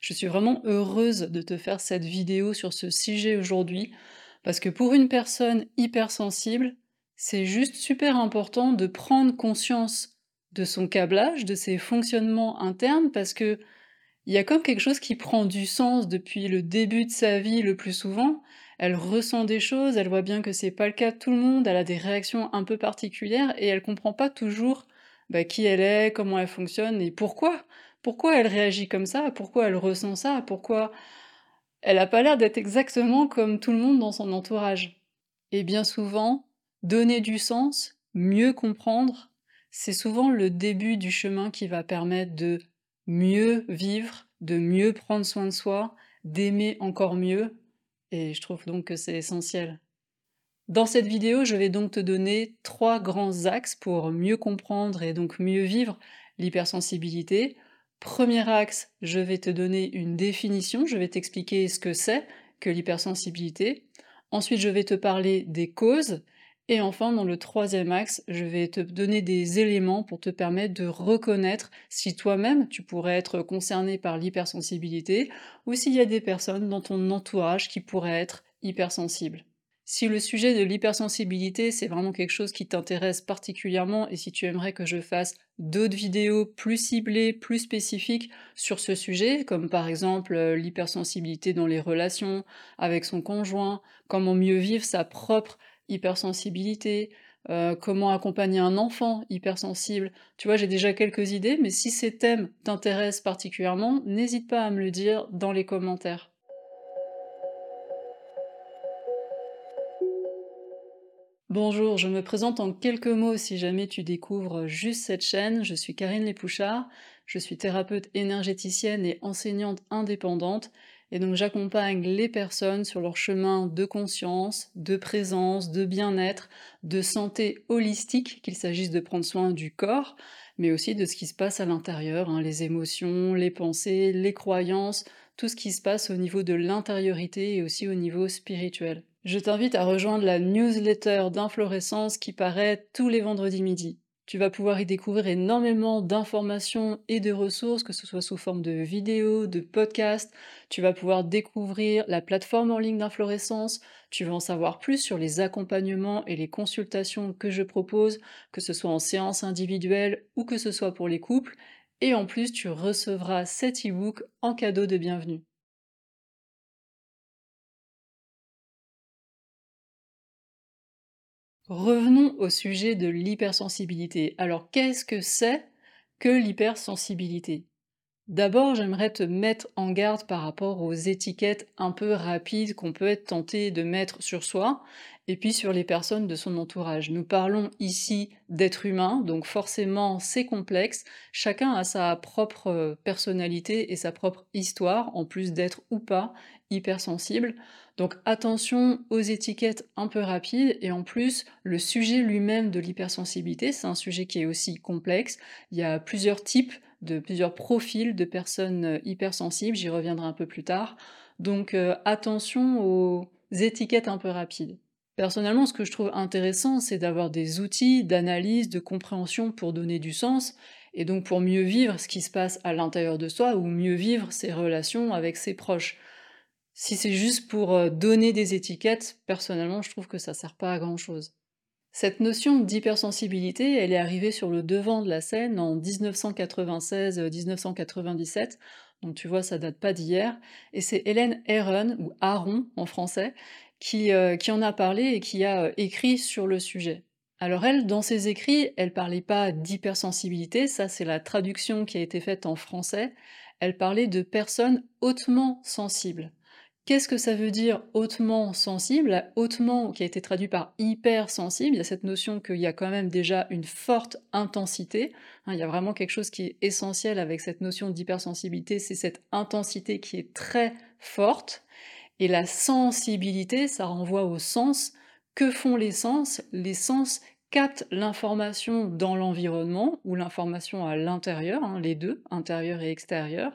Je suis vraiment heureuse de te faire cette vidéo sur ce sujet aujourd'hui, parce que pour une personne hypersensible, c'est juste super important de prendre conscience de son câblage, de ses fonctionnements internes, parce que il y a comme quelque chose qui prend du sens depuis le début de sa vie le plus souvent. Elle ressent des choses, elle voit bien que c'est pas le cas de tout le monde, elle a des réactions un peu particulières et elle comprend pas toujours bah, qui elle est, comment elle fonctionne et pourquoi. Pourquoi elle réagit comme ça Pourquoi elle ressent ça Pourquoi elle n'a pas l'air d'être exactement comme tout le monde dans son entourage Et bien souvent, donner du sens, mieux comprendre, c'est souvent le début du chemin qui va permettre de mieux vivre, de mieux prendre soin de soi, d'aimer encore mieux, et je trouve donc que c'est essentiel. Dans cette vidéo, je vais donc te donner trois grands axes pour mieux comprendre et donc mieux vivre l'hypersensibilité. Premier axe, je vais te donner une définition, je vais t'expliquer ce que c'est que l'hypersensibilité. Ensuite, je vais te parler des causes. Et enfin, dans le troisième axe, je vais te donner des éléments pour te permettre de reconnaître si toi-même tu pourrais être concerné par l'hypersensibilité ou s'il y a des personnes dans ton entourage qui pourraient être hypersensibles. Si le sujet de l'hypersensibilité, c'est vraiment quelque chose qui t'intéresse particulièrement et si tu aimerais que je fasse d'autres vidéos plus ciblées, plus spécifiques sur ce sujet, comme par exemple euh, l'hypersensibilité dans les relations avec son conjoint, comment mieux vivre sa propre hypersensibilité, euh, comment accompagner un enfant hypersensible. Tu vois, j'ai déjà quelques idées, mais si ces thèmes t'intéressent particulièrement, n'hésite pas à me le dire dans les commentaires. Bonjour, je me présente en quelques mots si jamais tu découvres juste cette chaîne. Je suis Karine Lépouchard, je suis thérapeute énergéticienne et enseignante indépendante. Et donc j'accompagne les personnes sur leur chemin de conscience, de présence, de bien-être, de santé holistique, qu'il s'agisse de prendre soin du corps, mais aussi de ce qui se passe à l'intérieur, hein, les émotions, les pensées, les croyances, tout ce qui se passe au niveau de l'intériorité et aussi au niveau spirituel je t'invite à rejoindre la newsletter d'Inflorescence qui paraît tous les vendredis midi. Tu vas pouvoir y découvrir énormément d'informations et de ressources, que ce soit sous forme de vidéos, de podcasts. Tu vas pouvoir découvrir la plateforme en ligne d'Inflorescence. Tu vas en savoir plus sur les accompagnements et les consultations que je propose, que ce soit en séance individuelle ou que ce soit pour les couples. Et en plus, tu recevras cet e-book en cadeau de bienvenue. Revenons au sujet de l'hypersensibilité. Alors qu'est-ce que c'est que l'hypersensibilité? D'abord, j'aimerais te mettre en garde par rapport aux étiquettes un peu rapides qu'on peut être tenté de mettre sur soi et puis sur les personnes de son entourage. Nous parlons ici d'êtres humains, donc forcément c'est complexe. Chacun a sa propre personnalité et sa propre histoire, en plus d'être ou pas hypersensible. Donc attention aux étiquettes un peu rapides et en plus le sujet lui-même de l'hypersensibilité, c'est un sujet qui est aussi complexe. Il y a plusieurs types de plusieurs profils de personnes euh, hypersensibles, j'y reviendrai un peu plus tard. Donc euh, attention aux étiquettes un peu rapides. Personnellement, ce que je trouve intéressant, c'est d'avoir des outils d'analyse, de compréhension pour donner du sens, et donc pour mieux vivre ce qui se passe à l'intérieur de soi, ou mieux vivre ses relations avec ses proches. Si c'est juste pour euh, donner des étiquettes, personnellement, je trouve que ça sert pas à grand chose. Cette notion d'hypersensibilité, elle est arrivée sur le devant de la scène en 1996-1997, donc tu vois, ça date pas d'hier, et c'est Hélène Aron, ou Aaron en français, qui, euh, qui en a parlé et qui a euh, écrit sur le sujet. Alors elle, dans ses écrits, elle parlait pas d'hypersensibilité, ça c'est la traduction qui a été faite en français, elle parlait de personnes hautement sensibles. Qu'est-ce que ça veut dire hautement sensible? Hautement, qui a été traduit par hypersensible, il y a cette notion qu'il y a quand même déjà une forte intensité. Hein, il y a vraiment quelque chose qui est essentiel avec cette notion d'hypersensibilité, c'est cette intensité qui est très forte. Et la sensibilité, ça renvoie au sens. Que font les sens? Les sens captent l'information dans l'environnement ou l'information à l'intérieur, hein, les deux, intérieur et extérieur.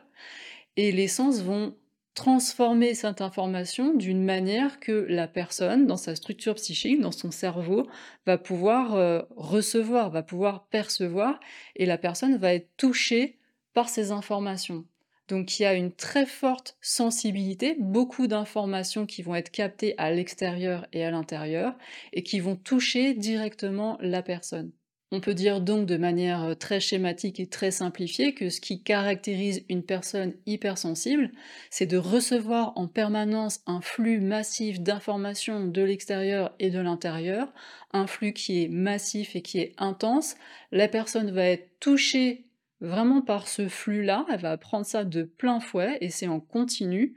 Et les sens vont transformer cette information d'une manière que la personne, dans sa structure psychique, dans son cerveau, va pouvoir euh, recevoir, va pouvoir percevoir, et la personne va être touchée par ces informations. Donc il y a une très forte sensibilité, beaucoup d'informations qui vont être captées à l'extérieur et à l'intérieur, et qui vont toucher directement la personne. On peut dire donc de manière euh, très schématique et très simplifiée que ce qui caractérise une personne hypersensible, c'est de recevoir en permanence un flux massif d'informations de l'extérieur et de l'intérieur, un flux qui est massif et qui est intense. La personne va être touchée vraiment par ce flux-là, elle va prendre ça de plein fouet et c'est en continu.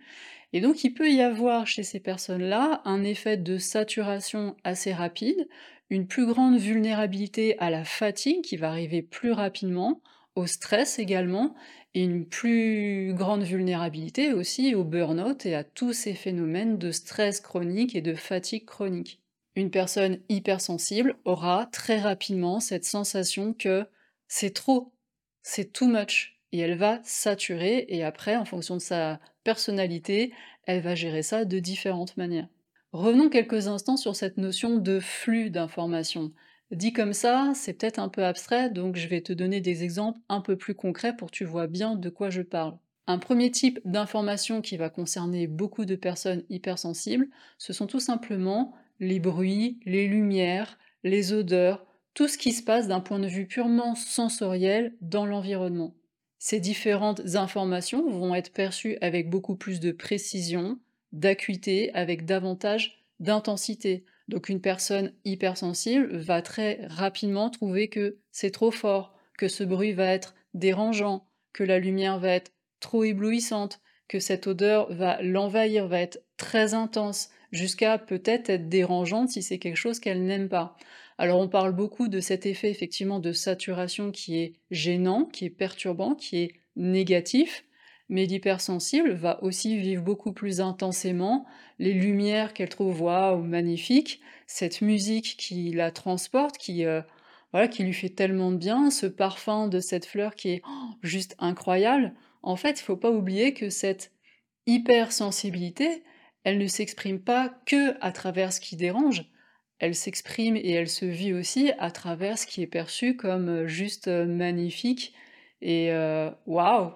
Et donc il peut y avoir chez ces personnes-là un effet de saturation assez rapide, une plus grande vulnérabilité à la fatigue qui va arriver plus rapidement, au stress également, et une plus grande vulnérabilité aussi au burn-out et à tous ces phénomènes de stress chronique et de fatigue chronique. Une personne hypersensible aura très rapidement cette sensation que c'est trop, c'est too much, et elle va saturer, et après, en fonction de sa personnalité, elle va gérer ça de différentes manières. Revenons quelques instants sur cette notion de flux d'informations. Dit comme ça, c'est peut-être un peu abstrait, donc je vais te donner des exemples un peu plus concrets pour que tu vois bien de quoi je parle. Un premier type d'information qui va concerner beaucoup de personnes hypersensibles, ce sont tout simplement les bruits, les lumières, les odeurs, tout ce qui se passe d'un point de vue purement sensoriel dans l'environnement. Ces différentes informations vont être perçues avec beaucoup plus de précision, d'acuité avec davantage d'intensité. Donc une personne hypersensible va très rapidement trouver que c'est trop fort, que ce bruit va être dérangeant, que la lumière va être trop éblouissante, que cette odeur va l'envahir, va être très intense, jusqu'à peut-être être dérangeante si c'est quelque chose qu'elle n'aime pas. Alors on parle beaucoup de cet effet effectivement de saturation qui est gênant, qui est perturbant, qui est négatif, mais l'hypersensible va aussi vivre beaucoup plus intensément. Les lumières qu'elle trouve waouh, magnifiques, cette musique qui la transporte, qui, euh, voilà, qui lui fait tellement de bien, ce parfum de cette fleur qui est oh, juste incroyable. En fait, il faut pas oublier que cette hypersensibilité, elle ne s'exprime pas que à travers ce qui dérange, elle s'exprime et elle se vit aussi à travers ce qui est perçu comme euh, juste euh, magnifique. Et waouh,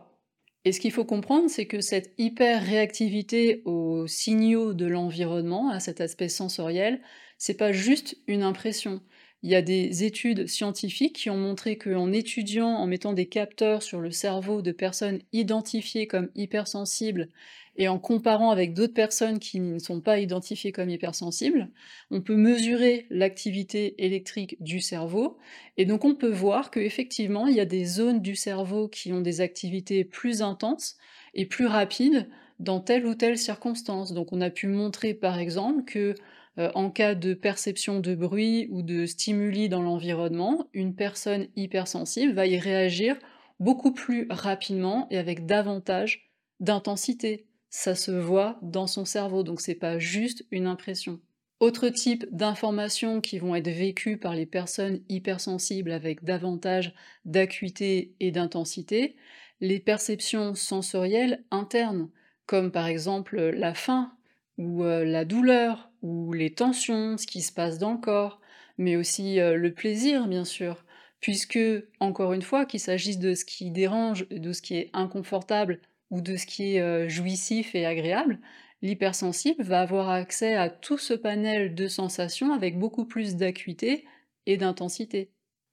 et ce qu'il faut comprendre, c'est que cette hyper-réactivité aux signaux de l'environnement, à cet aspect sensoriel, c'est pas juste une impression. Il y a des études scientifiques qui ont montré qu'en étudiant, en mettant des capteurs sur le cerveau de personnes identifiées comme hypersensibles et en comparant avec d'autres personnes qui ne sont pas identifiées comme hypersensibles, on peut mesurer l'activité électrique du cerveau et donc on peut voir qu'effectivement il y a des zones du cerveau qui ont des activités plus intenses et plus rapides dans telle ou telle circonstance. Donc on a pu montrer par exemple que euh, en cas de perception de bruit ou de stimuli dans l'environnement, une personne hypersensible va y réagir beaucoup plus rapidement et avec davantage d'intensité. Ça se voit dans son cerveau, donc c'est pas juste une impression. Autre type d'informations qui vont être vécues par les personnes hypersensibles avec davantage d'acuité et d'intensité, les perceptions sensorielles internes, comme par exemple la faim ou euh, la douleur les tensions, ce qui se passe dans le corps, mais aussi euh, le plaisir, bien sûr, puisque, encore une fois, qu'il s'agisse de ce qui dérange, de ce qui est inconfortable ou de ce qui est euh, jouissif et agréable, l'hypersensible va avoir accès à tout ce panel de sensations avec beaucoup plus d'acuité et d'intensité.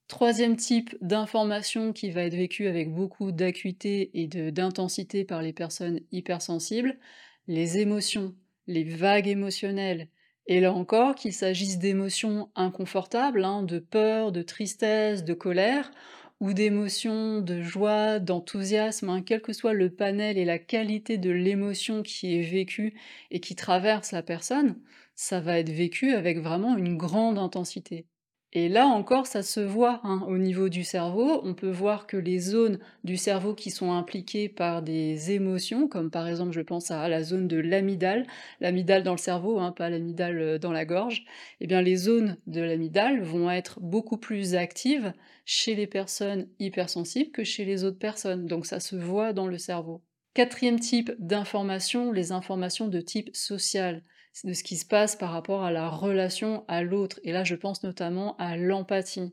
Troisième type d'information qui va être vécue avec beaucoup d'acuité et d'intensité par les personnes hypersensibles, les émotions les vagues émotionnelles, et là encore qu'il s'agisse d'émotions inconfortables, hein, de peur, de tristesse, de colère, ou d'émotions de joie, d'enthousiasme, hein, quel que soit le panel et la qualité de l'émotion qui est vécue et qui traverse la personne, ça va être vécu avec vraiment une grande intensité. Et là encore, ça se voit hein, au niveau du cerveau. On peut voir que les zones du cerveau qui sont impliquées par des émotions, comme par exemple, je pense à la zone de l'amygdale, l'amygdale dans le cerveau, hein, pas l'amygdale euh, dans la gorge, eh bien les zones de l'amygdale vont être beaucoup plus actives chez les personnes hypersensibles que chez les autres personnes. Donc ça se voit dans le cerveau. Quatrième type d'information, les informations de type social de ce qui se passe par rapport à la relation à l'autre. Et là, je pense notamment à l'empathie.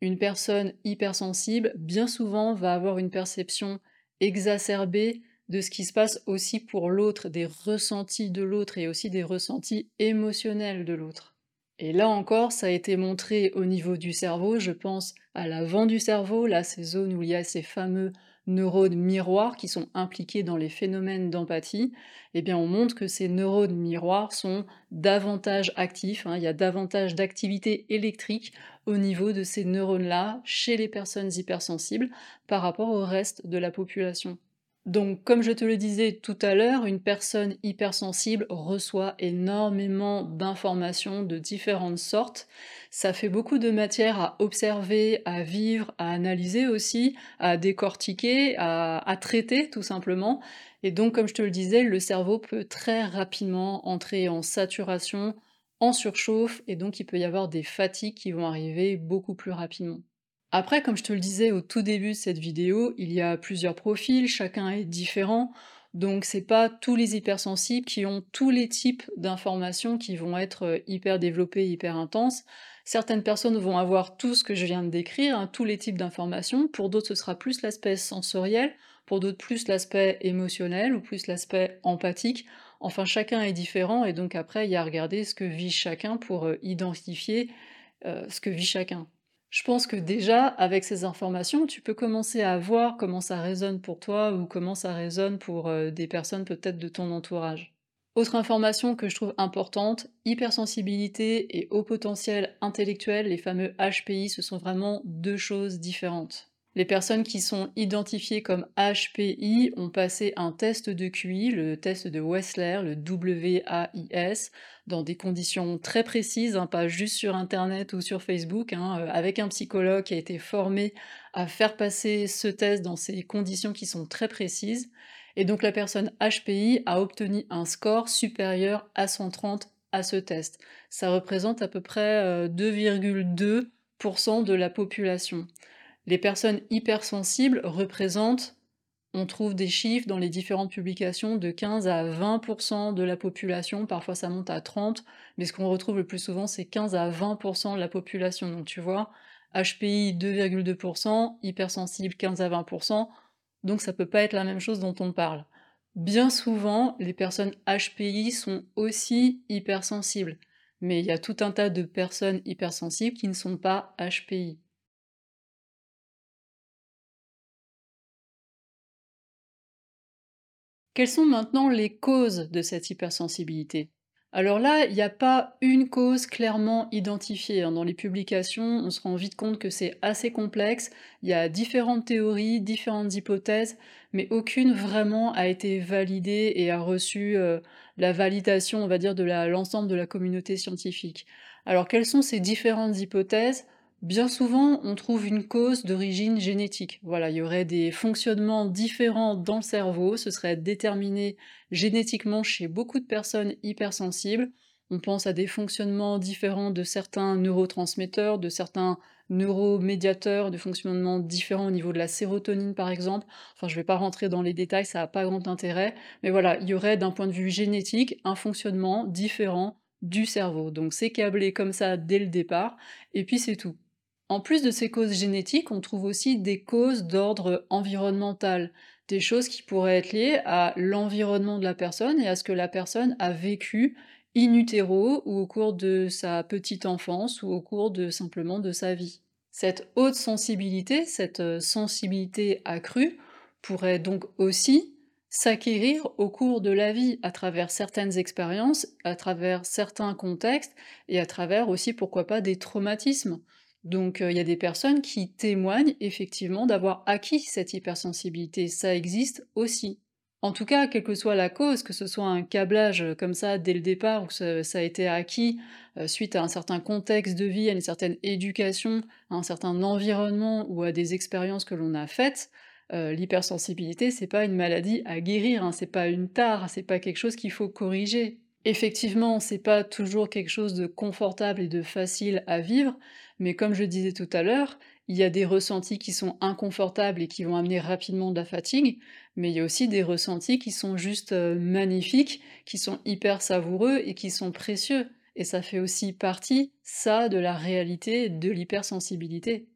Une personne hypersensible, bien souvent, va avoir une perception exacerbée de ce qui se passe aussi pour l'autre, des ressentis de l'autre et aussi des ressentis émotionnels de l'autre. Et là encore, ça a été montré au niveau du cerveau, je pense à l'avant du cerveau, là, ces zones où il y a ces fameux neurones miroirs qui sont impliqués dans les phénomènes d'empathie, eh bien on montre que ces neurones miroirs sont davantage actifs, hein. il y a davantage d'activité électrique au niveau de ces neurones-là chez les personnes hypersensibles par rapport au reste de la population. Donc, comme je te le disais tout à l'heure, une personne hypersensible reçoit énormément d'informations de différentes sortes. Ça fait beaucoup de matière à observer, à vivre, à analyser aussi, à décortiquer, à, traiter tout simplement. Et donc, comme je te le disais, le cerveau peut très rapidement entrer en saturation, en surchauffe, et donc il peut y avoir des fatigues qui vont arriver beaucoup plus rapidement. Après, comme je te le disais au tout début de cette vidéo, il y a plusieurs profils, chacun est différent, donc c'est pas tous les hypersensibles qui ont tous les types d'informations qui vont être euh, hyper développées, hyper intenses. Certaines personnes vont avoir tout ce que je viens de décrire, hein, tous les types d'informations, pour d'autres ce sera plus l'aspect sensoriel, pour d'autres plus l'aspect émotionnel ou plus l'aspect empathique. Enfin, chacun est différent et donc après, il y a à regarder ce que vit chacun pour euh, identifier euh, ce que vit chacun. Je pense que déjà, avec ces informations, tu peux commencer à voir comment ça résonne pour toi ou comment ça résonne pour euh, des personnes peut-être de ton entourage. Autre information que je trouve importante, hypersensibilité et haut potentiel intellectuel, les fameux HPI, ce sont vraiment deux choses différentes. Les personnes qui sont identifiées comme HPI ont passé un test de QI, le test de Wessler, le WAIS, dans des conditions très précises, hein, pas juste sur Internet ou sur Facebook, hein, euh, avec un psychologue qui a été formé à faire passer ce test dans ces conditions qui sont très précises. Et donc la personne HPI a obtenu un score supérieur à 130 à ce test. Ça représente à peu près 2,2% euh, de la population. Les personnes hypersensibles représentent, on trouve des chiffres dans les différentes publications, de 15 à 20% de la population, parfois ça monte à 30, mais ce qu'on retrouve le plus souvent c'est 15 à 20% de la population. Donc tu vois, HPI 2,2%, hypersensible 15 à 20%, donc ça peut pas être la même chose dont on parle. Bien souvent, les personnes HPI sont aussi hypersensibles, mais il y a tout un tas de personnes hypersensibles qui ne sont pas HPI. Quelles sont maintenant les causes de cette hypersensibilité? Alors là, il n'y a pas une cause clairement identifiée. Hein. Dans les publications, on se rend vite compte que c'est assez complexe. Il y a différentes théories, différentes hypothèses, mais aucune vraiment a été validée et a reçu euh, la validation, on va dire, de l'ensemble de la communauté scientifique. Alors quelles sont ces différentes hypothèses? Bien souvent, on trouve une cause d'origine génétique. Voilà, il y aurait des fonctionnements différents dans le cerveau, ce serait déterminé génétiquement chez beaucoup de personnes hypersensibles. On pense à des fonctionnements différents de certains neurotransmetteurs, de certains neuromédiateurs, de fonctionnements différents au niveau de la sérotonine par exemple. Enfin, je ne vais pas rentrer dans les détails, ça n'a pas grand intérêt. Mais voilà, il y aurait d'un point de vue génétique un fonctionnement différent du cerveau. Donc c'est câblé comme ça dès le départ, et puis c'est tout. En plus de ces causes génétiques, on trouve aussi des causes d'ordre environnemental, des choses qui pourraient être liées à l'environnement de la personne et à ce que la personne a vécu in utero ou au cours de sa petite enfance ou au cours de simplement de sa vie. Cette haute sensibilité, cette euh, sensibilité accrue, pourrait donc aussi s'acquérir au cours de la vie à travers certaines expériences, à travers certains contextes et à travers aussi pourquoi pas des traumatismes. Donc il y a des personnes qui témoignent effectivement d'avoir acquis cette hypersensibilité, ça existe aussi. En tout cas, quelle que soit la cause, que ce soit un câblage euh, comme ça dès le départ ou que ça, a été acquis euh, suite à un certain contexte de vie, à une certaine éducation, à un certain environnement ou à des expériences que l'on a faites, euh, l'hypersensibilité, c'est pas une maladie à guérir, hein, c'est pas une tare, c'est pas quelque chose qu'il faut corriger. Effectivement, c'est pas toujours quelque chose de confortable et de facile à vivre, mais comme je disais tout à l'heure, il y a des ressentis qui sont inconfortables et qui vont amener rapidement de la fatigue, mais il y a aussi des ressentis qui sont juste euh, magnifiques, qui sont hyper savoureux et qui sont précieux. Et ça fait aussi partie, ça, de la réalité de l'hypersensibilité.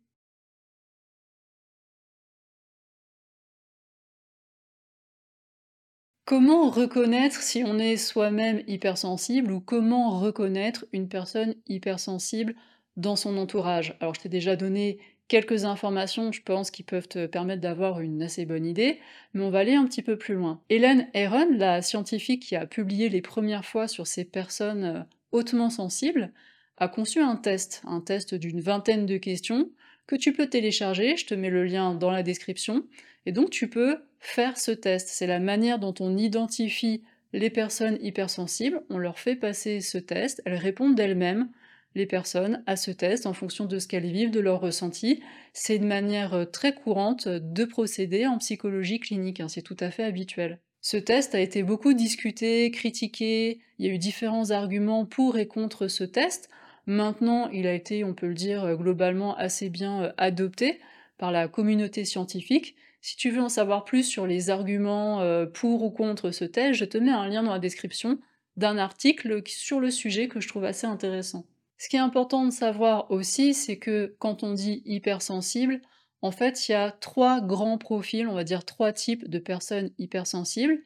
Comment reconnaître si on est soi-même hypersensible ou comment reconnaître une personne hypersensible dans son entourage? Alors je t'ai déjà donné quelques informations, je pense, qui peuvent te permettre d'avoir une assez bonne idée, mais on va aller un petit peu plus loin. Hélène Aron, la scientifique qui a publié les premières fois sur ces personnes euh, hautement sensibles, a conçu un test, un test d'une vingtaine de questions que tu peux télécharger, je te mets le lien dans la description, et donc tu peux faire ce test. C'est la manière dont on identifie les personnes hypersensibles, on leur fait passer ce test, elles répondent d'elles-mêmes, les personnes, à ce test en fonction de ce qu'elles vivent, de leurs ressentis. C'est une manière euh, très courante de procéder en psychologie clinique, hein, c'est tout à fait habituel. Ce test a été beaucoup discuté, critiqué, il y a eu différents arguments pour et contre ce test. Maintenant, il a été, on peut le dire, euh, globalement assez bien euh, adopté par la communauté scientifique. Si tu veux en savoir plus sur les arguments pour ou contre ce test, je te mets un lien dans la description d'un article sur le sujet que je trouve assez intéressant. Ce qui est important de savoir aussi, c'est que quand on dit hypersensible, en fait, il y a trois grands profils, on va dire trois types de personnes hypersensibles.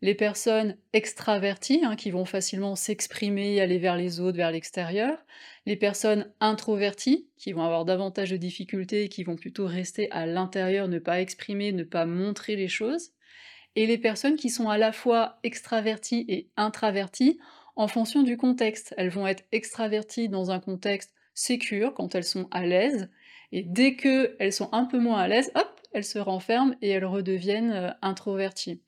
Les personnes extraverties, hein, qui vont facilement s'exprimer, aller vers les autres, vers l'extérieur. Les personnes introverties, qui vont avoir davantage de difficultés, qui vont plutôt rester à l'intérieur, ne pas exprimer, ne pas montrer les choses. Et les personnes qui sont à la fois extraverties et introverties, en fonction du contexte. Elles vont être extraverties dans un contexte sécure, quand elles sont à l'aise, et dès qu'elles sont un peu moins à l'aise, hop, elles se renferment et elles redeviennent euh, introverties.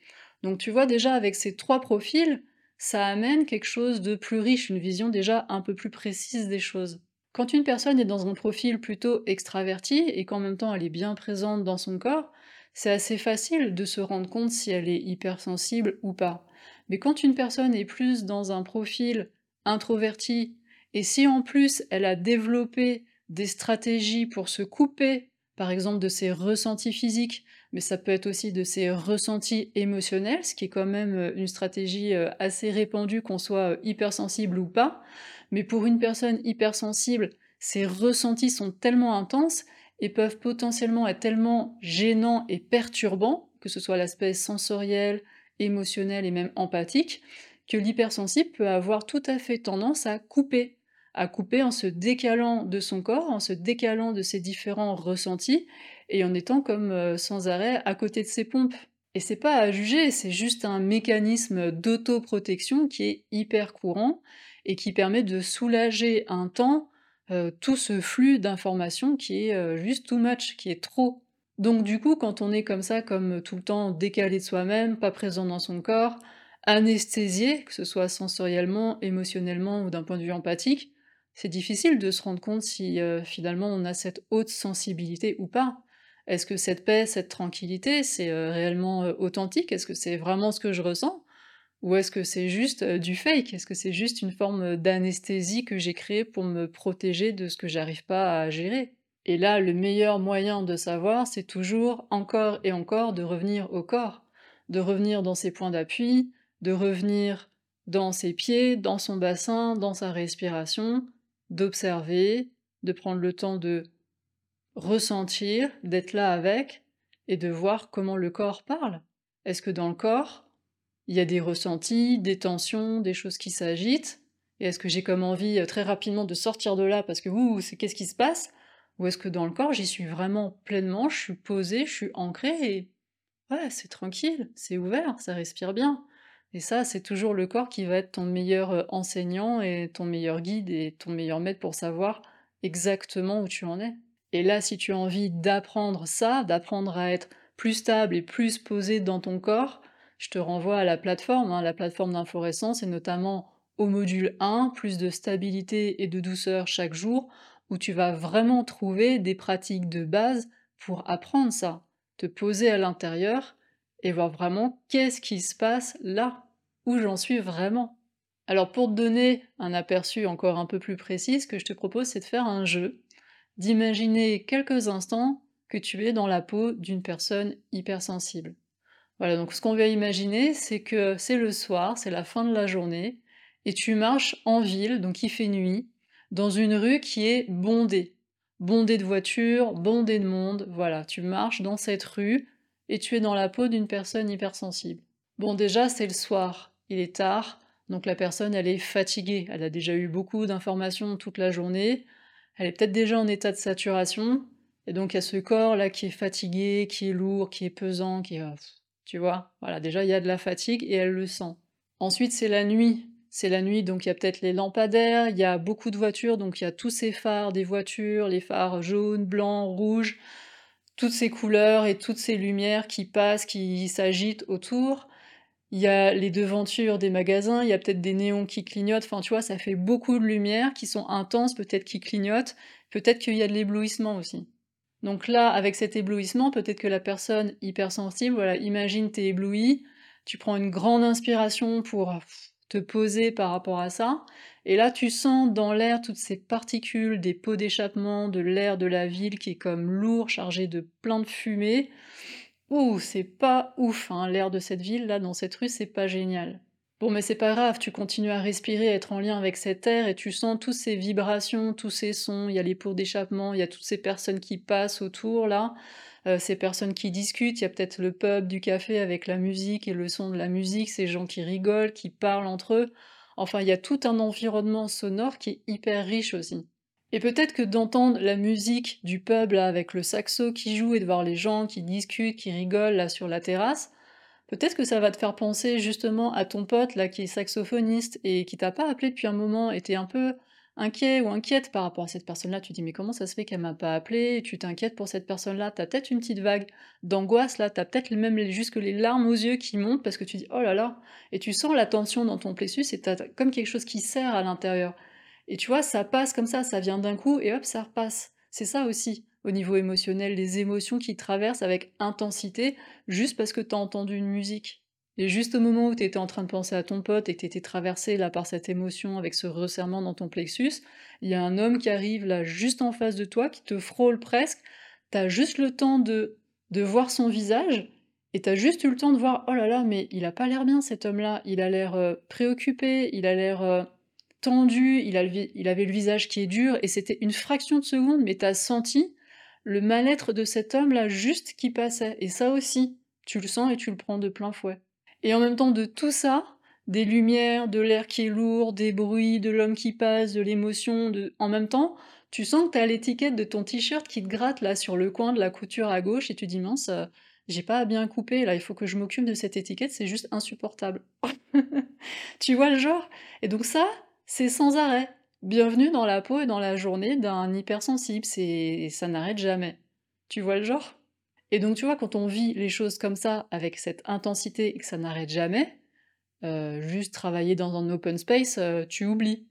Donc tu vois déjà avec ces trois profils, ça amène quelque chose de plus riche, une vision déjà un peu plus précise des choses. Quand une personne est dans un profil plutôt extraverti et qu'en même temps elle est bien présente dans son corps, c'est assez facile de se rendre compte si elle est hypersensible ou pas. Mais quand une personne est plus dans un profil introverti, et si en plus elle a développé des stratégies pour se couper, par exemple, de ses ressentis physiques, mais ça peut être aussi de ses ressentis émotionnels, ce qui est quand même euh, une stratégie euh, assez répandue, qu'on soit euh, hypersensible ou pas. Mais pour une personne hypersensible, ses ressentis sont tellement intenses et peuvent potentiellement être tellement gênants et perturbants, que ce soit l'aspect sensoriel, émotionnel et même empathique, que l'hypersensible peut avoir tout à fait tendance à couper, à couper en se décalant de son corps, en se décalant de ses différents ressentis, et en étant comme euh, sans arrêt à côté de ses pompes. Et c'est pas à juger, c'est juste un mécanisme d'autoprotection qui est hyper courant et qui permet de soulager un temps euh, tout ce flux d'informations qui est euh, juste too much, qui est trop. Donc du coup, quand on est comme ça, comme tout le temps décalé de soi-même, pas présent dans son corps, anesthésié, que ce soit sensoriellement, émotionnellement ou d'un point de vue empathique, c'est difficile de se rendre compte si finalement on a cette haute sensibilité ou pas. Est-ce que cette paix, cette tranquillité, c'est euh, réellement euh, authentique? Est-ce que c'est vraiment ce que je ressens? Ou est-ce que c'est juste du fake? Est-ce que c'est juste une forme d'anesthésie que j'ai créée pour me protéger de ce que j'arrive pas à gérer? Et là, le meilleur moyen de savoir, c'est toujours encore et encore de revenir au corps, de revenir dans ses points d'appui, de revenir dans ses pieds, dans son bassin, dans sa respiration, d'observer, de prendre le temps de ressentir, d'être là avec, et de voir comment le corps parle. Est-ce que dans le corps, il y a des ressentis, des tensions, des choses qui s'agitent? Et est-ce que j'ai comme envie euh, très rapidement de sortir de là parce que ouh, c'est qu'est-ce qui se passe? Ou est-ce que dans le corps, j'y suis vraiment pleinement, je suis posée, je suis ancrée et ouais, c'est tranquille, c'est ouvert, ça respire bien. Et ça, c'est toujours le corps qui va être ton meilleur euh, enseignant et ton meilleur guide et ton meilleur maître pour savoir exactement où tu en es. Et là, si tu as envie d'apprendre ça, d'apprendre à être plus stable et plus posé dans ton corps, je te renvoie à la plateforme, hein, la plateforme d'inflorescence, et notamment au module 1, plus de stabilité et de douceur chaque jour, où tu vas vraiment trouver des pratiques de base pour apprendre ça, te poser à l'intérieur et voir vraiment qu'est-ce qui se passe là, où j'en suis vraiment. Alors pour te donner un aperçu encore un peu plus précis, ce que je te propose c'est de faire un jeu, d'imaginer quelques instants que tu es dans la peau d'une personne hypersensible. Voilà, donc ce qu'on va imaginer, c'est que c'est le soir, c'est la fin de la journée, et tu marches en ville, donc il fait nuit, dans une rue qui est bondée. Bondée de voitures, bondée de monde, voilà, tu marches dans cette rue, et tu es dans la peau d'une personne hypersensible. Bon déjà c'est le soir, il est tard, donc la personne elle est fatiguée, elle a déjà eu beaucoup d'informations toute la journée, elle est peut-être déjà en état de saturation, et donc il y a ce corps là qui est fatigué, qui est lourd, qui est pesant, qui est... Tu vois, voilà, déjà il y a de la fatigue et elle le sent. Ensuite c'est la nuit. C'est la nuit, donc il y a peut-être les lampadaires, il y a beaucoup de voitures, donc il y a tous ces phares des voitures, les phares jaunes, blancs, rouges, toutes ces couleurs et toutes ces lumières qui passent, qui s'agitent autour. Il y a les devantures des magasins, il y a peut-être des néons qui clignotent, enfin tu vois, ça fait beaucoup de lumière qui sont intenses, peut-être qui clignotent, peut-être qu'il y a de l'éblouissement aussi. Donc là, avec cet éblouissement, peut-être que la personne hypersensible, voilà, imagine t'es ébloui, tu prends une grande inspiration pour te poser par rapport à ça, et là tu sens dans l'air toutes ces particules, des pots d'échappement, de l'air de la ville qui est comme lourd, chargé de plein de fumée. Ouh, c'est pas ouf, hein, l'air de cette ville, là, dans cette rue, c'est pas génial. Bon, mais c'est pas grave, tu continues à respirer, à être en lien avec cet air, et tu sens toutes ces vibrations, tous ces sons, il y a les pots d'échappement, il y a toutes ces personnes qui passent autour, là, euh, ces personnes qui discutent, il y a peut-être le pub du café avec la musique et le son de la musique, ces gens qui rigolent, qui parlent entre eux, enfin, il y a tout un environnement sonore qui est hyper riche aussi. Et peut-être que d'entendre la musique du pub là avec le saxo qui joue et de voir les gens qui discutent, qui rigolent là sur la terrasse, Peut-être que ça va te faire penser justement à ton pote là qui est saxophoniste et qui t'a pas appelé depuis un moment et t'es un peu inquiet ou inquiète par rapport à cette personne-là. Tu dis mais comment ça se fait qu'elle m'a pas appelé Tu t'inquiètes pour cette personne-là? T'as peut-être une petite vague d'angoisse là. T'as peut-être même jusque les larmes aux yeux qui montent parce que tu dis oh là là et tu sens la tension dans ton plessus et t'as comme quelque chose qui serre à l'intérieur. Et tu vois ça passe comme ça, ça vient d'un coup et hop ça repasse. C'est ça aussi au niveau émotionnel, les émotions qui traversent avec intensité, juste parce que tu as entendu une musique. Et juste au moment où tu étais en train de penser à ton pote et que tu étais traversé là par cette émotion avec ce resserrement dans ton plexus, il y a un homme qui arrive là juste en face de toi, qui te frôle presque, tu as juste le temps de, de voir son visage, et tu as juste eu le temps de voir, oh là là, mais il a pas l'air bien cet homme-là, il a l'air euh, préoccupé, il a l'air... Euh, tendu, il, avait le visage qui est dur, et c'était une fraction de seconde, mais t'as senti le mal-être de cet homme-là juste qui passait. Et ça aussi, tu le sens et tu le prends de plein fouet. Et en même temps de tout ça, des lumières, de l'air qui est lourd, des bruits, de l'homme qui passe, de l'émotion, en même temps, tu sens que tu as l'étiquette de ton t-shirt qui te gratte là sur le coin de la couture à gauche et tu dis mince, euh, j'ai pas bien coupé là, il faut que je m'occupe de cette étiquette, c'est juste insupportable. tu vois le genre? Et donc ça, c'est sans arrêt. Bienvenue dans la peau et dans la journée d'un hypersensible, c'est ça n'arrête jamais. Tu vois le genre? Et donc tu vois, quand on vit les choses comme ça, avec cette intensité et que ça n'arrête jamais, euh, juste travailler dans un open space, euh, tu oublies.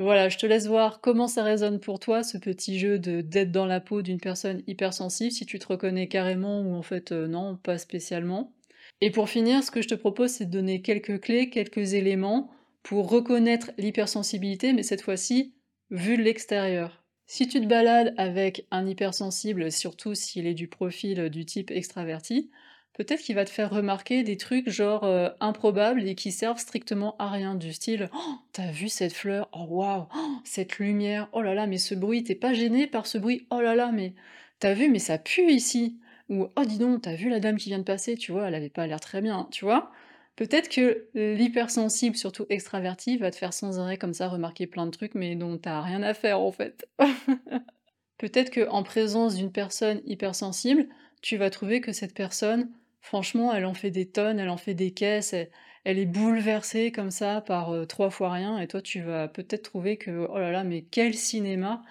Voilà, je te laisse voir comment ça résonne pour toi, ce petit jeu d'être dans la peau d'une personne hypersensible, si tu te reconnais carrément ou en fait euh, non, pas spécialement. Et pour finir, ce que je te propose, c'est de donner quelques clés, quelques éléments pour reconnaître l'hypersensibilité, mais cette fois-ci, vu de l'extérieur. Si tu te balades avec un hypersensible, surtout s'il est du profil du type extraverti, peut-être qu'il va te faire remarquer des trucs genre euh, improbables et qui servent strictement à rien, du style oh, T'as vu cette fleur? Oh waouh! Oh, Cette lumière! Oh là là, mais ce bruit, t'es pas gêné par ce bruit? Oh là là, mais t'as vu, mais ça pue ici! Ou Oh dis donc, t'as vu la dame qui vient de passer? Tu vois, elle avait pas l'air très bien, tu vois? Peut-être que l'hypersensible, surtout extraverti, va te faire sans arrêt comme ça remarquer plein de trucs, mais dont t'as rien à faire en fait. Peut-être qu'en présence d'une personne hypersensible, tu vas trouver que cette personne, franchement, elle en fait des tonnes, elle en fait des caisses, elle, est bouleversée comme ça par euh, trois fois rien, et toi tu vas peut-être trouver que, oh là là, mais quel cinéma,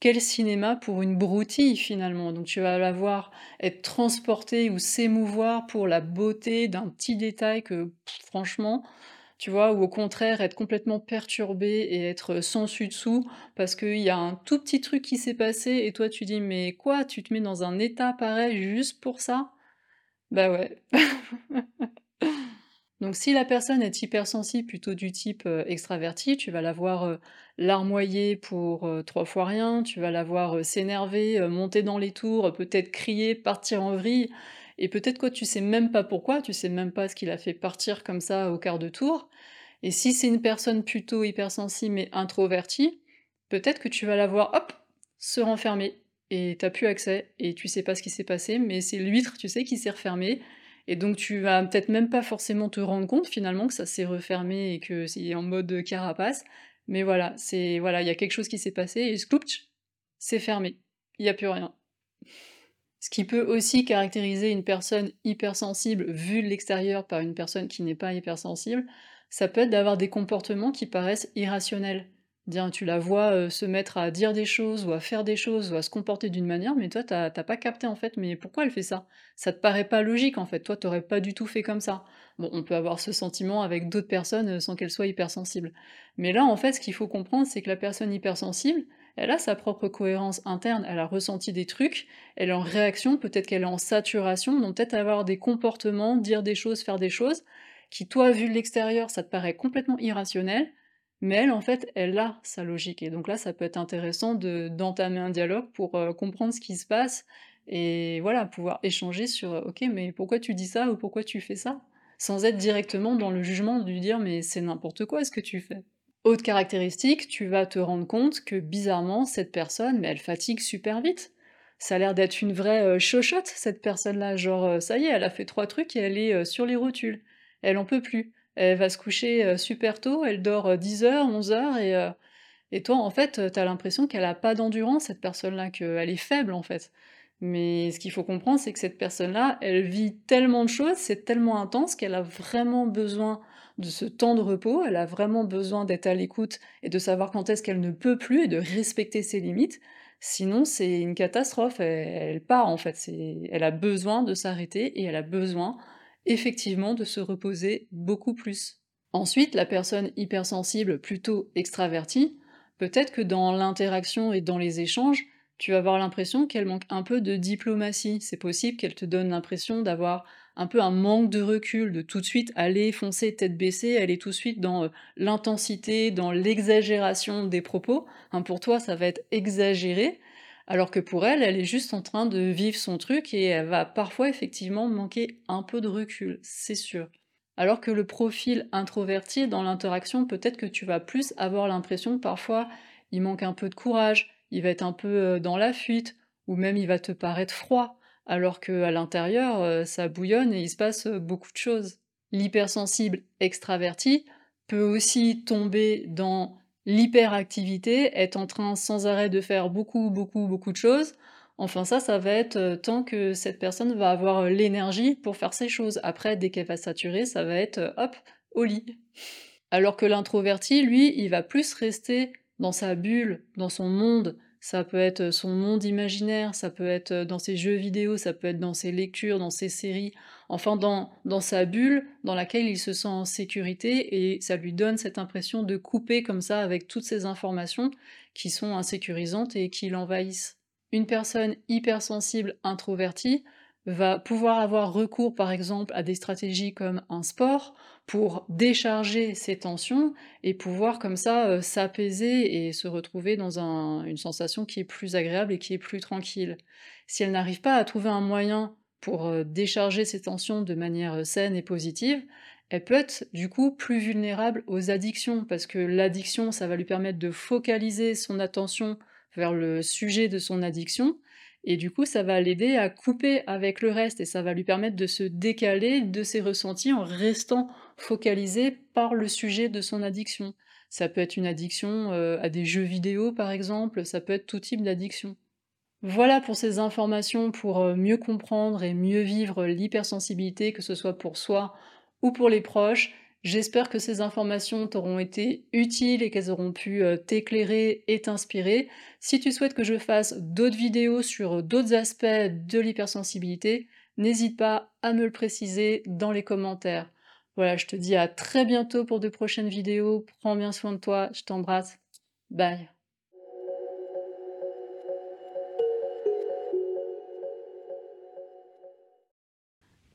quel cinéma pour une broutille finalement? Donc tu vas la voir être transportée ou s'émouvoir pour la beauté d'un petit détail que franchement, tu vois? Ou au contraire être complètement perturbée et être sans dessus dessous parce qu'il y a un tout petit truc qui s'est passé et toi tu dis: «Mais quoi? Tu te mets dans un état pareil juste pour ça?» Bah ouais. Donc si la personne est hypersensible, plutôt du type, heu, extraverti, tu vas la voir, larmoyer pour, heu, 3 fois rien, tu vas la voir, s'énerver, monter dans les tours, peut-être crier, partir en vrille. Et peut-être que tu sais même pas pourquoi, tu sais même pas ce qui l'a fait partir comme ça au quart de tour. Et si c'est une personne plutôt hypersensible mais introvertie, peut-être que tu vas la voir, hop, se renfermer. Et tu plus accès et tu sais pas ce qui s'est passé, mais c'est l'huître, tu sais, qui s'est refermée et donc tu vas peut-être même pas forcément te rendre compte finalement que ça s'est refermé et que c'est en mode carapace. Mais voilà, c'est voilà, il y a quelque chose qui s'est passé et sklouptch, c'est fermé. Il y a plus rien. Ce qui peut aussi caractériser une personne hypersensible vue de l'extérieur par une personne qui n'est pas hypersensible, ça peut être d'avoir des comportements qui paraissent irrationnels. Tu la vois euh, se mettre à dire des choses ou à faire des choses ou à se comporter d'une manière, mais toi t'as t'as pas capté en fait, mais pourquoi elle fait ça? Ça te paraît pas logique en fait, toi t'aurais pas du tout fait comme ça. Bon, on peut avoir ce sentiment avec d'autres personnes euh, sans qu'elles soient hypersensibles. Mais là en fait, ce qu'il faut comprendre, c'est que la personne hypersensible, elle a sa propre cohérence interne, elle a ressenti des trucs, elle est en réaction, peut-être qu'elle est en saturation, donc peut-être avoir des comportements, dire des choses, faire des choses, qui toi, vu de l'extérieur, ça te paraît complètement irrationnel, mais elle, en fait, elle a sa logique et donc là, ça peut être intéressant de d'entamer un dialogue pour, heu, comprendre ce qui se passe et voilà, pouvoir échanger sur, heu: «OK, mais pourquoi tu dis ça?» ou «Pourquoi tu fais ça?» sans être directement dans le jugement, de lui dire: «Mais c'est n'importe quoi ce que tu fais». Autre caractéristique, tu vas te rendre compte que bizarrement, cette personne, mais elle fatigue super vite. Ça a l'air d'être une vraie, heu, chochotte cette personne-là, genre, heu, ça y est, elle a fait 3 trucs et elle est, sur les rotules. Elle en peut plus. Elle va se coucher, heu, super tôt, elle dort, heu, 10:00-11:00 et heu et toi, en fait, tu l'impression qu'elle a pas d'endurance cette personne-là, qu'elle est faible, en fait. Mais ce qu'il faut comprendre, c'est que cette personne-là, elle vit tellement de choses, c'est tellement intense qu'elle a vraiment besoin de ce temps de repos, elle a vraiment besoin d'être à l'écoute et de savoir quand est-ce qu'elle ne peut plus et de respecter ses limites. Sinon, c'est une catastrophe, elle elle part, en fait, elle a besoin de s'arrêter et elle a besoin effectivement de se reposer beaucoup plus. Ensuite, la personne hypersensible, plutôt extravertie, peut-être que dans l'interaction et dans les échanges, tu vas avoir l'impression qu'elle manque un peu de diplomatie. C'est possible qu'elle te donne l'impression d'avoir un peu un manque de recul, de tout de suite aller foncer tête baissée, aller tout de suite dans euh, l'intensité, dans l'exagération des propos. Hein, pour toi, ça va être exagéré, alors que pour elle, elle est juste en train de vivre son truc et elle va parfois effectivement manquer un peu de recul, c'est sûr. Alors que le profil introverti dans l'interaction, peut-être que tu vas plus avoir l'impression parfois il manque un peu de courage, il va être un peu euh, dans la fuite, ou même il va te paraître froid, alors que à l'intérieur, euh, ça bouillonne et il se passe euh, beaucoup de choses. L'hypersensible extraverti peut aussi tomber dans l'hyperactivité, est en train sans arrêt de faire beaucoup, beaucoup, beaucoup de choses. Enfin ça, ça va être euh, tant que cette personne va avoir euh, l'énergie pour faire ces choses. Après, dès qu'elle va saturer, ça va être euh, hop, au lit. Alors que l'introverti, lui, il va plus rester dans sa bulle, dans son monde, ça peut être son monde imaginaire, ça peut être dans ses jeux vidéo, ça peut être dans ses lectures, dans ses séries, enfin dans, dans sa bulle dans laquelle il se sent en sécurité et ça lui donne cette impression de couper comme ça avec toutes ces informations qui sont insécurisantes et qui l'envahissent. Une personne hypersensible introvertie va pouvoir avoir recours par exemple à des stratégies comme un sport pour décharger ses tensions et pouvoir comme ça euh, s'apaiser et se retrouver dans une sensation qui est plus agréable et qui est plus tranquille. Si elle n'arrive pas à trouver un moyen pour euh, décharger ses tensions de manière euh, saine et positive, elle peut être du coup plus vulnérable aux addictions parce que l'addiction ça va lui permettre de focaliser son attention vers le sujet de son addiction et du coup, ça va l'aider à couper avec le reste et ça va lui permettre de se décaler de ses ressentis en restant focalisé par le sujet de son addiction. Ça peut être une addiction euh, à des jeux vidéo par exemple, ça peut être tout type d'addiction. Voilà pour ces informations pour euh, mieux comprendre et mieux vivre l'hypersensibilité, que ce soit pour soi ou pour les proches. J'espère que ces informations t'auront été utiles et qu'elles auront pu euh, t'éclairer et t'inspirer. Si tu souhaites que je fasse d'autres vidéos sur d'autres aspects de l'hypersensibilité, n'hésite pas à me le préciser dans les commentaires. Voilà, je te dis à très bientôt pour de prochaines vidéos. Prends bien soin de toi, je t'embrasse. Bye.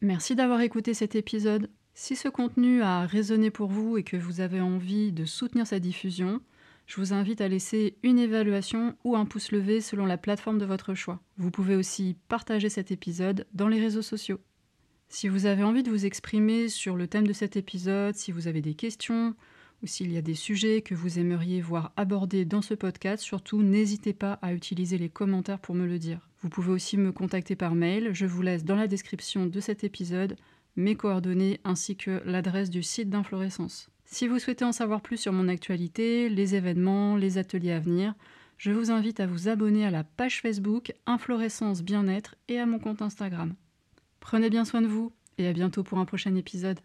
Merci d'avoir écouté cet épisode. Si ce contenu a résonné pour vous et que vous avez envie de soutenir sa diffusion, je vous invite à laisser une évaluation ou un pouce levé selon la plateforme de votre choix. Vous pouvez aussi partager cet épisode dans les réseaux sociaux. Si vous avez envie de vous exprimer sur le thème de cet épisode, si vous avez des questions ou s'il y a des sujets que vous aimeriez voir abordés dans ce podcast, surtout n'hésitez pas à utiliser les commentaires pour me le dire. Vous pouvez aussi me contacter par mail, je vous laisse dans la description de cet épisode mes coordonnées ainsi que l'adresse du site d'Inflorescence. Si vous souhaitez en savoir plus sur mon actualité, les événements, les ateliers à venir, je vous invite à vous abonner à la page Facebook Inflorescence Bien-être et à mon compte Instagram. Prenez bien soin de vous et à bientôt pour un prochain épisode.